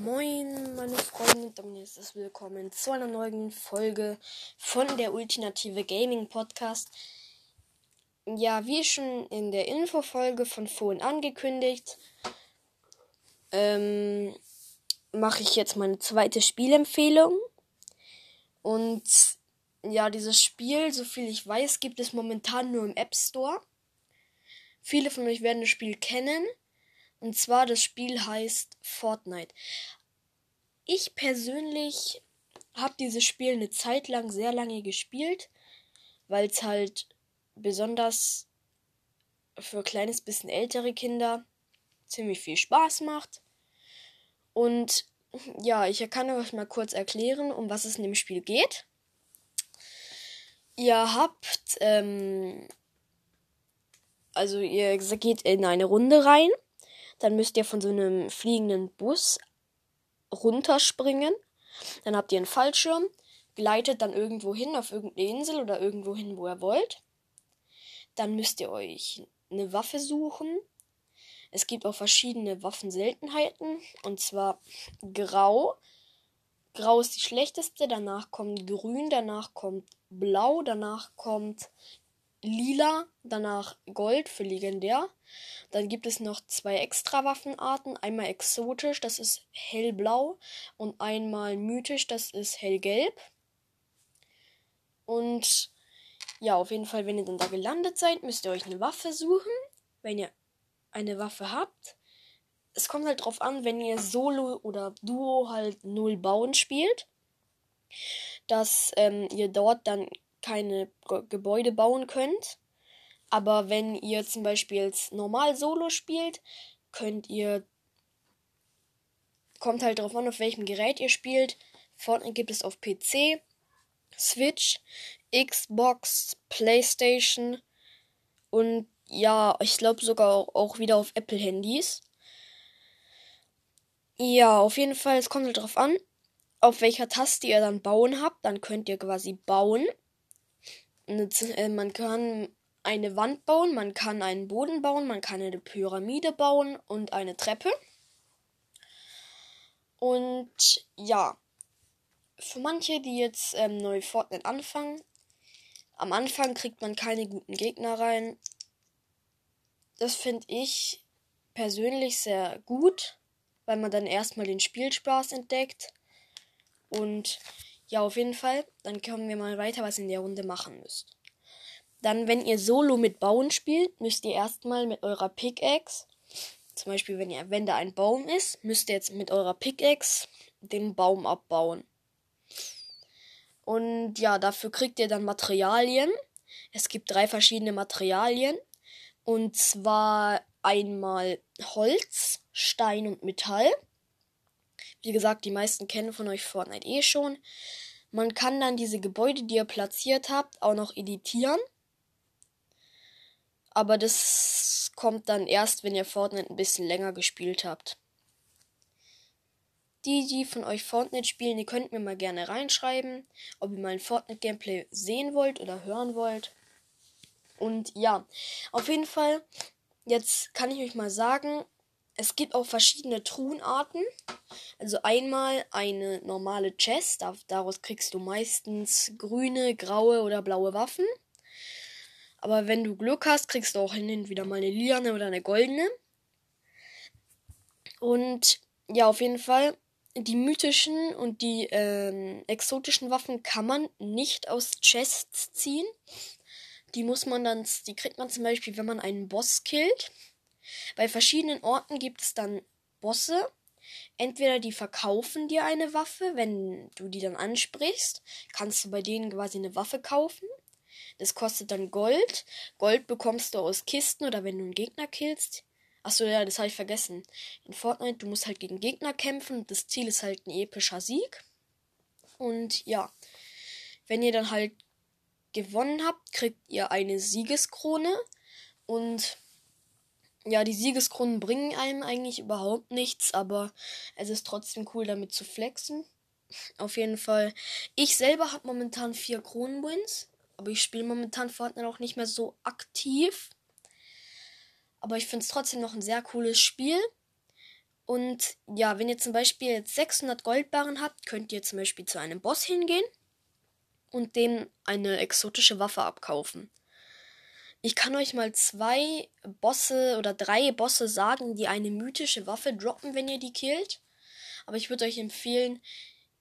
Moin, meine Freunde, und ist willkommen zu einer neuen Folge von der Ultimative Gaming Podcast. Ja, wie schon in der Infofolge von vorhin angekündigt, ähm, mache ich jetzt meine zweite Spielempfehlung. Und ja, dieses Spiel, so viel ich weiß, gibt es momentan nur im App Store. Viele von euch werden das Spiel kennen. Und zwar das Spiel heißt Fortnite. Ich persönlich habe dieses Spiel eine Zeit lang sehr lange gespielt, weil es halt besonders für kleines bisschen ältere Kinder ziemlich viel Spaß macht. Und ja, ich kann euch mal kurz erklären, um was es in dem Spiel geht. Ihr habt, ähm, also ihr geht in eine Runde rein dann müsst ihr von so einem fliegenden Bus runterspringen. Dann habt ihr einen Fallschirm, gleitet dann irgendwo hin auf irgendeine Insel oder irgendwo hin, wo ihr wollt. Dann müsst ihr euch eine Waffe suchen. Es gibt auch verschiedene Waffenseltenheiten. Und zwar Grau. Grau ist die schlechteste. Danach kommt Grün. Danach kommt Blau. Danach kommt Lila. Danach Gold für legendär. Dann gibt es noch zwei extra Waffenarten. Einmal exotisch, das ist hellblau. Und einmal mythisch, das ist hellgelb. Und ja, auf jeden Fall, wenn ihr dann da gelandet seid, müsst ihr euch eine Waffe suchen. Wenn ihr eine Waffe habt. Es kommt halt drauf an, wenn ihr Solo oder Duo halt null bauen spielt, dass ähm, ihr dort dann keine Gebäude bauen könnt. Aber wenn ihr zum Beispiel normal Solo spielt, könnt ihr. Kommt halt darauf an, auf welchem Gerät ihr spielt. Fortnite gibt es auf PC, Switch, Xbox, PlayStation und ja, ich glaube sogar auch wieder auf Apple-Handys. Ja, auf jeden Fall, es kommt halt darauf an, auf welcher Taste ihr dann bauen habt. Dann könnt ihr quasi bauen. Äh, man kann eine Wand bauen, man kann einen Boden bauen, man kann eine Pyramide bauen und eine Treppe. Und ja, für manche, die jetzt ähm, neu Fortnite anfangen, am Anfang kriegt man keine guten Gegner rein. Das finde ich persönlich sehr gut, weil man dann erstmal den Spielspaß entdeckt. Und ja, auf jeden Fall, dann kommen wir mal weiter, was in der Runde machen müsst. Dann, wenn ihr Solo mit Bauen spielt, müsst ihr erstmal mit eurer Pickaxe, zum Beispiel, wenn ihr, wenn da ein Baum ist, müsst ihr jetzt mit eurer Pickaxe den Baum abbauen. Und ja, dafür kriegt ihr dann Materialien. Es gibt drei verschiedene Materialien. Und zwar einmal Holz, Stein und Metall. Wie gesagt, die meisten kennen von euch Fortnite eh schon. Man kann dann diese Gebäude, die ihr platziert habt, auch noch editieren. Aber das kommt dann erst, wenn ihr Fortnite ein bisschen länger gespielt habt. Die, die von euch Fortnite spielen, die könnt mir mal gerne reinschreiben, ob ihr mein Fortnite-Gameplay sehen wollt oder hören wollt. Und ja, auf jeden Fall, jetzt kann ich euch mal sagen, es gibt auch verschiedene Truhenarten. Also einmal eine normale Chest, daraus kriegst du meistens grüne, graue oder blaue Waffen. Aber wenn du Glück hast, kriegst du auch hin und wieder mal eine liane oder eine goldene. Und ja, auf jeden Fall, die mythischen und die ähm, exotischen Waffen kann man nicht aus Chests ziehen. Die muss man dann, die kriegt man zum Beispiel, wenn man einen Boss killt. Bei verschiedenen Orten gibt es dann Bosse. Entweder die verkaufen dir eine Waffe, wenn du die dann ansprichst, kannst du bei denen quasi eine Waffe kaufen. Das kostet dann Gold. Gold bekommst du aus Kisten oder wenn du einen Gegner killst. Achso, ja, das habe ich vergessen. In Fortnite, du musst halt gegen Gegner kämpfen das Ziel ist halt ein epischer Sieg. Und ja, wenn ihr dann halt gewonnen habt, kriegt ihr eine Siegeskrone. Und ja, die Siegeskronen bringen einem eigentlich überhaupt nichts, aber es ist trotzdem cool, damit zu flexen. Auf jeden Fall. Ich selber habe momentan vier Kronenwins. Aber ich spiele momentan Fortnite auch nicht mehr so aktiv. Aber ich finde es trotzdem noch ein sehr cooles Spiel. Und ja, wenn ihr zum Beispiel jetzt 600 Goldbarren habt, könnt ihr zum Beispiel zu einem Boss hingehen und dem eine exotische Waffe abkaufen. Ich kann euch mal zwei Bosse oder drei Bosse sagen, die eine mythische Waffe droppen, wenn ihr die killt. Aber ich würde euch empfehlen,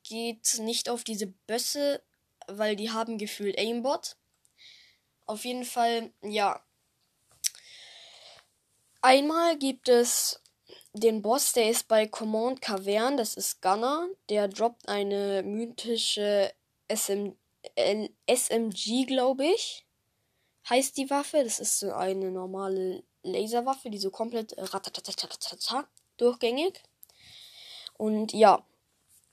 geht nicht auf diese Bösse, weil die haben gefühlt Aimbot. Auf jeden Fall, ja. Einmal gibt es den Boss, der ist bei Command Cavern, das ist Gunner. Der droppt eine mythische SM, SMG, glaube ich heißt die Waffe. Das ist so eine normale Laserwaffe, die so komplett durchgängig. Und ja,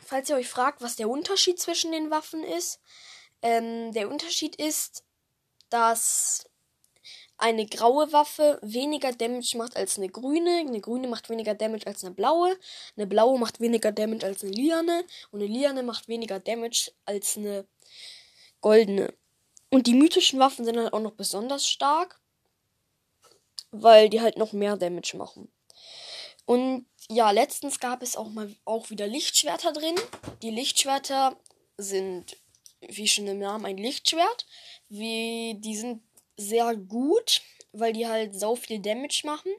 falls ihr euch fragt, was der Unterschied zwischen den Waffen ist, ähm, der Unterschied ist, dass eine graue Waffe weniger Damage macht als eine grüne. Eine grüne macht weniger Damage als eine blaue. Eine blaue macht weniger Damage als eine liane. Und eine liane macht weniger Damage als eine goldene. Und die mythischen Waffen sind halt auch noch besonders stark, weil die halt noch mehr Damage machen. Und ja, letztens gab es auch mal auch wieder Lichtschwerter drin. Die Lichtschwerter sind, wie schon im Namen, ein Lichtschwert. Wie, die sind sehr gut, weil die halt so viel Damage machen.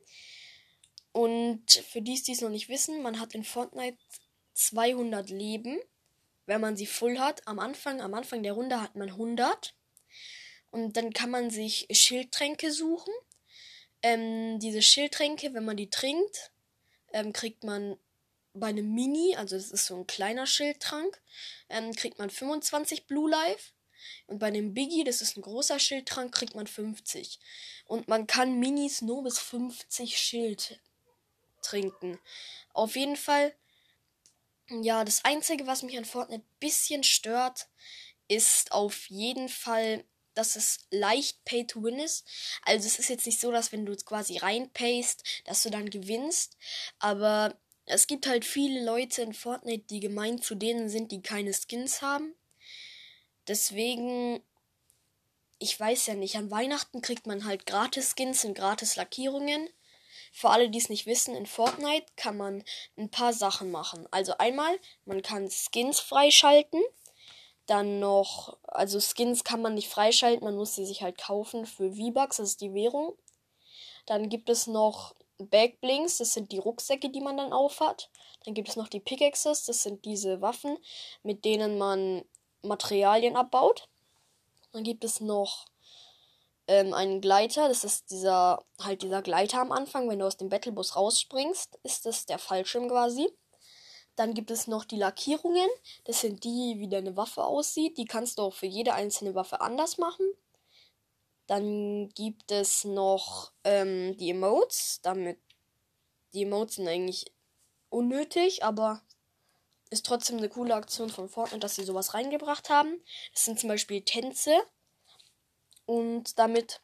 Und für die, die es noch nicht wissen, man hat in Fortnite 200 Leben, wenn man sie voll hat. Am Anfang, am Anfang der Runde hat man 100. Und dann kann man sich Schildtränke suchen. Ähm, diese Schildtränke, wenn man die trinkt, ähm, kriegt man bei einem Mini, also das ist so ein kleiner Schildtrank, ähm, kriegt man 25 Blue Life. Und bei einem Biggie, das ist ein großer Schildtrank, kriegt man 50. Und man kann Minis nur bis 50 Schild trinken. Auf jeden Fall, ja, das Einzige, was mich an Fortnite ein bisschen stört, ist auf jeden Fall dass es leicht Pay to Win ist. Also es ist jetzt nicht so, dass wenn du quasi reinpayst, dass du dann gewinnst. Aber es gibt halt viele Leute in Fortnite, die gemeint zu denen sind, die keine Skins haben. Deswegen, ich weiß ja nicht, an Weihnachten kriegt man halt gratis Skins und gratis Lackierungen. Für alle, die es nicht wissen, in Fortnite kann man ein paar Sachen machen. Also einmal, man kann Skins freischalten. Dann noch, also Skins kann man nicht freischalten, man muss sie sich halt kaufen für V-Bucks, das ist die Währung. Dann gibt es noch Backblinks, das sind die Rucksäcke, die man dann aufhat. Dann gibt es noch die Pickaxes, das sind diese Waffen, mit denen man Materialien abbaut. Dann gibt es noch ähm, einen Gleiter, das ist dieser, halt dieser Gleiter am Anfang, wenn du aus dem Battlebus rausspringst, ist das der Fallschirm quasi. Dann gibt es noch die Lackierungen. Das sind die, wie deine Waffe aussieht. Die kannst du auch für jede einzelne Waffe anders machen. Dann gibt es noch ähm, die Emotes. Damit die Emotes sind eigentlich unnötig, aber ist trotzdem eine coole Aktion von Fortnite, dass sie sowas reingebracht haben. Das sind zum Beispiel Tänze. Und damit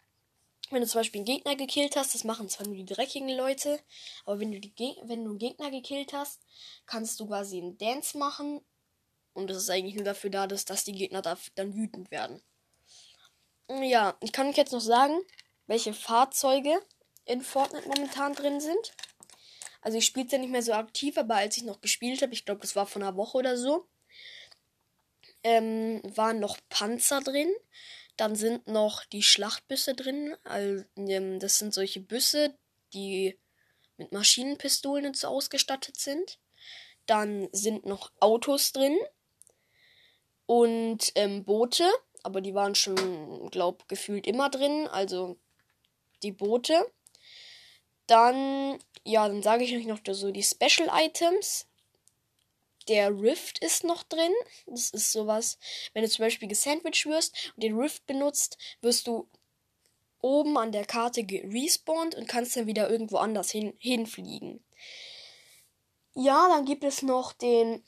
wenn du zum Beispiel einen Gegner gekillt hast, das machen zwar nur die dreckigen Leute, aber wenn du, die wenn du einen Gegner gekillt hast, kannst du quasi einen Dance machen. Und das ist eigentlich nur dafür da, dass, dass die Gegner da, dann wütend werden. Ja, ich kann euch jetzt noch sagen, welche Fahrzeuge in Fortnite momentan drin sind. Also ich spiele es ja nicht mehr so aktiv, aber als ich noch gespielt habe, ich glaube, das war vor einer Woche oder so, ähm, waren noch Panzer drin. Dann sind noch die Schlachtbüsse drin. Also, das sind solche Büsse, die mit Maschinenpistolen so ausgestattet sind. Dann sind noch Autos drin und ähm, Boote, aber die waren schon, glaub, gefühlt immer drin. Also die Boote. Dann, ja, dann sage ich euch noch so die Special Items. Der Rift ist noch drin. Das ist sowas, wenn du zum Beispiel gesandwiched wirst und den Rift benutzt, wirst du oben an der Karte gerespawnt und kannst dann wieder irgendwo anders hin, hinfliegen. Ja, dann gibt es noch den,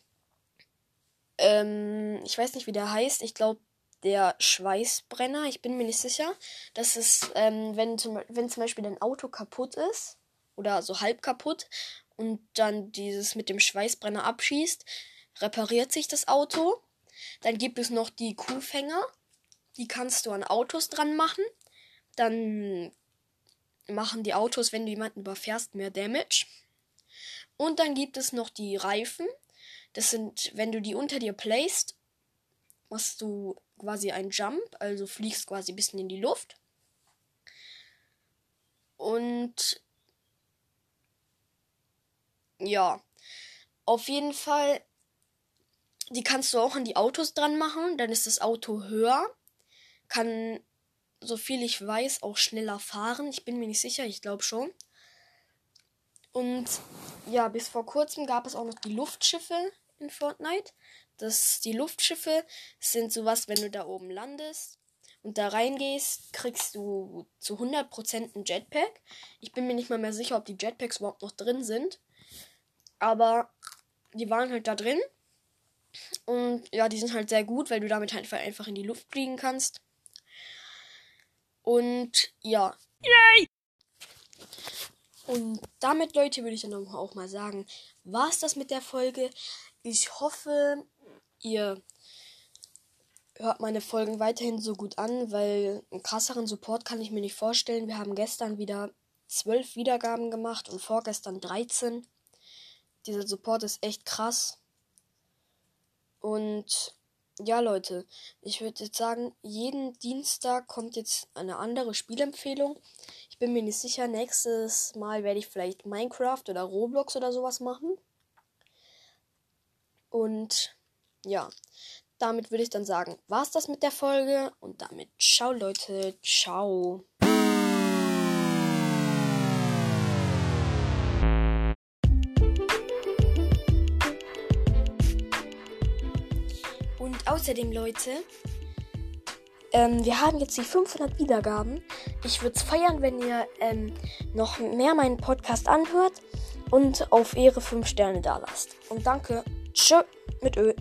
ähm, ich weiß nicht, wie der heißt. Ich glaube, der Schweißbrenner. Ich bin mir nicht sicher. Das ist, ähm, wenn, zum, wenn zum Beispiel dein Auto kaputt ist oder so halb kaputt und dann dieses mit dem Schweißbrenner abschießt, repariert sich das Auto. Dann gibt es noch die Kuhfänger. Die kannst du an Autos dran machen. Dann machen die Autos, wenn du jemanden überfährst, mehr Damage. Und dann gibt es noch die Reifen. Das sind, wenn du die unter dir placed, machst du quasi einen Jump, also fliegst quasi ein bisschen in die Luft. Und ja, auf jeden Fall, die kannst du auch an die Autos dran machen. Dann ist das Auto höher, kann, so viel ich weiß, auch schneller fahren. Ich bin mir nicht sicher, ich glaube schon. Und ja, bis vor kurzem gab es auch noch die Luftschiffe in Fortnite. Das, die Luftschiffe sind sowas, wenn du da oben landest und da reingehst, kriegst du zu 100% ein Jetpack. Ich bin mir nicht mal mehr sicher, ob die Jetpacks überhaupt noch drin sind. Aber die waren halt da drin. Und ja, die sind halt sehr gut, weil du damit halt einfach in die Luft fliegen kannst. Und ja. Yay! Und damit, Leute, würde ich dann auch mal sagen, war es das mit der Folge. Ich hoffe, ihr hört meine Folgen weiterhin so gut an, weil einen krasseren Support kann ich mir nicht vorstellen. Wir haben gestern wieder zwölf Wiedergaben gemacht und vorgestern 13. Dieser Support ist echt krass. Und ja, Leute, ich würde jetzt sagen, jeden Dienstag kommt jetzt eine andere Spielempfehlung. Ich bin mir nicht sicher, nächstes Mal werde ich vielleicht Minecraft oder Roblox oder sowas machen. Und ja, damit würde ich dann sagen, war es das mit der Folge. Und damit ciao, Leute. Ciao. Und außerdem, Leute, ähm, wir haben jetzt die 500 Wiedergaben. Ich würde es feiern, wenn ihr ähm, noch mehr meinen Podcast anhört und auf Ehre 5 Sterne da lasst. Und danke. Tschö mit Ö.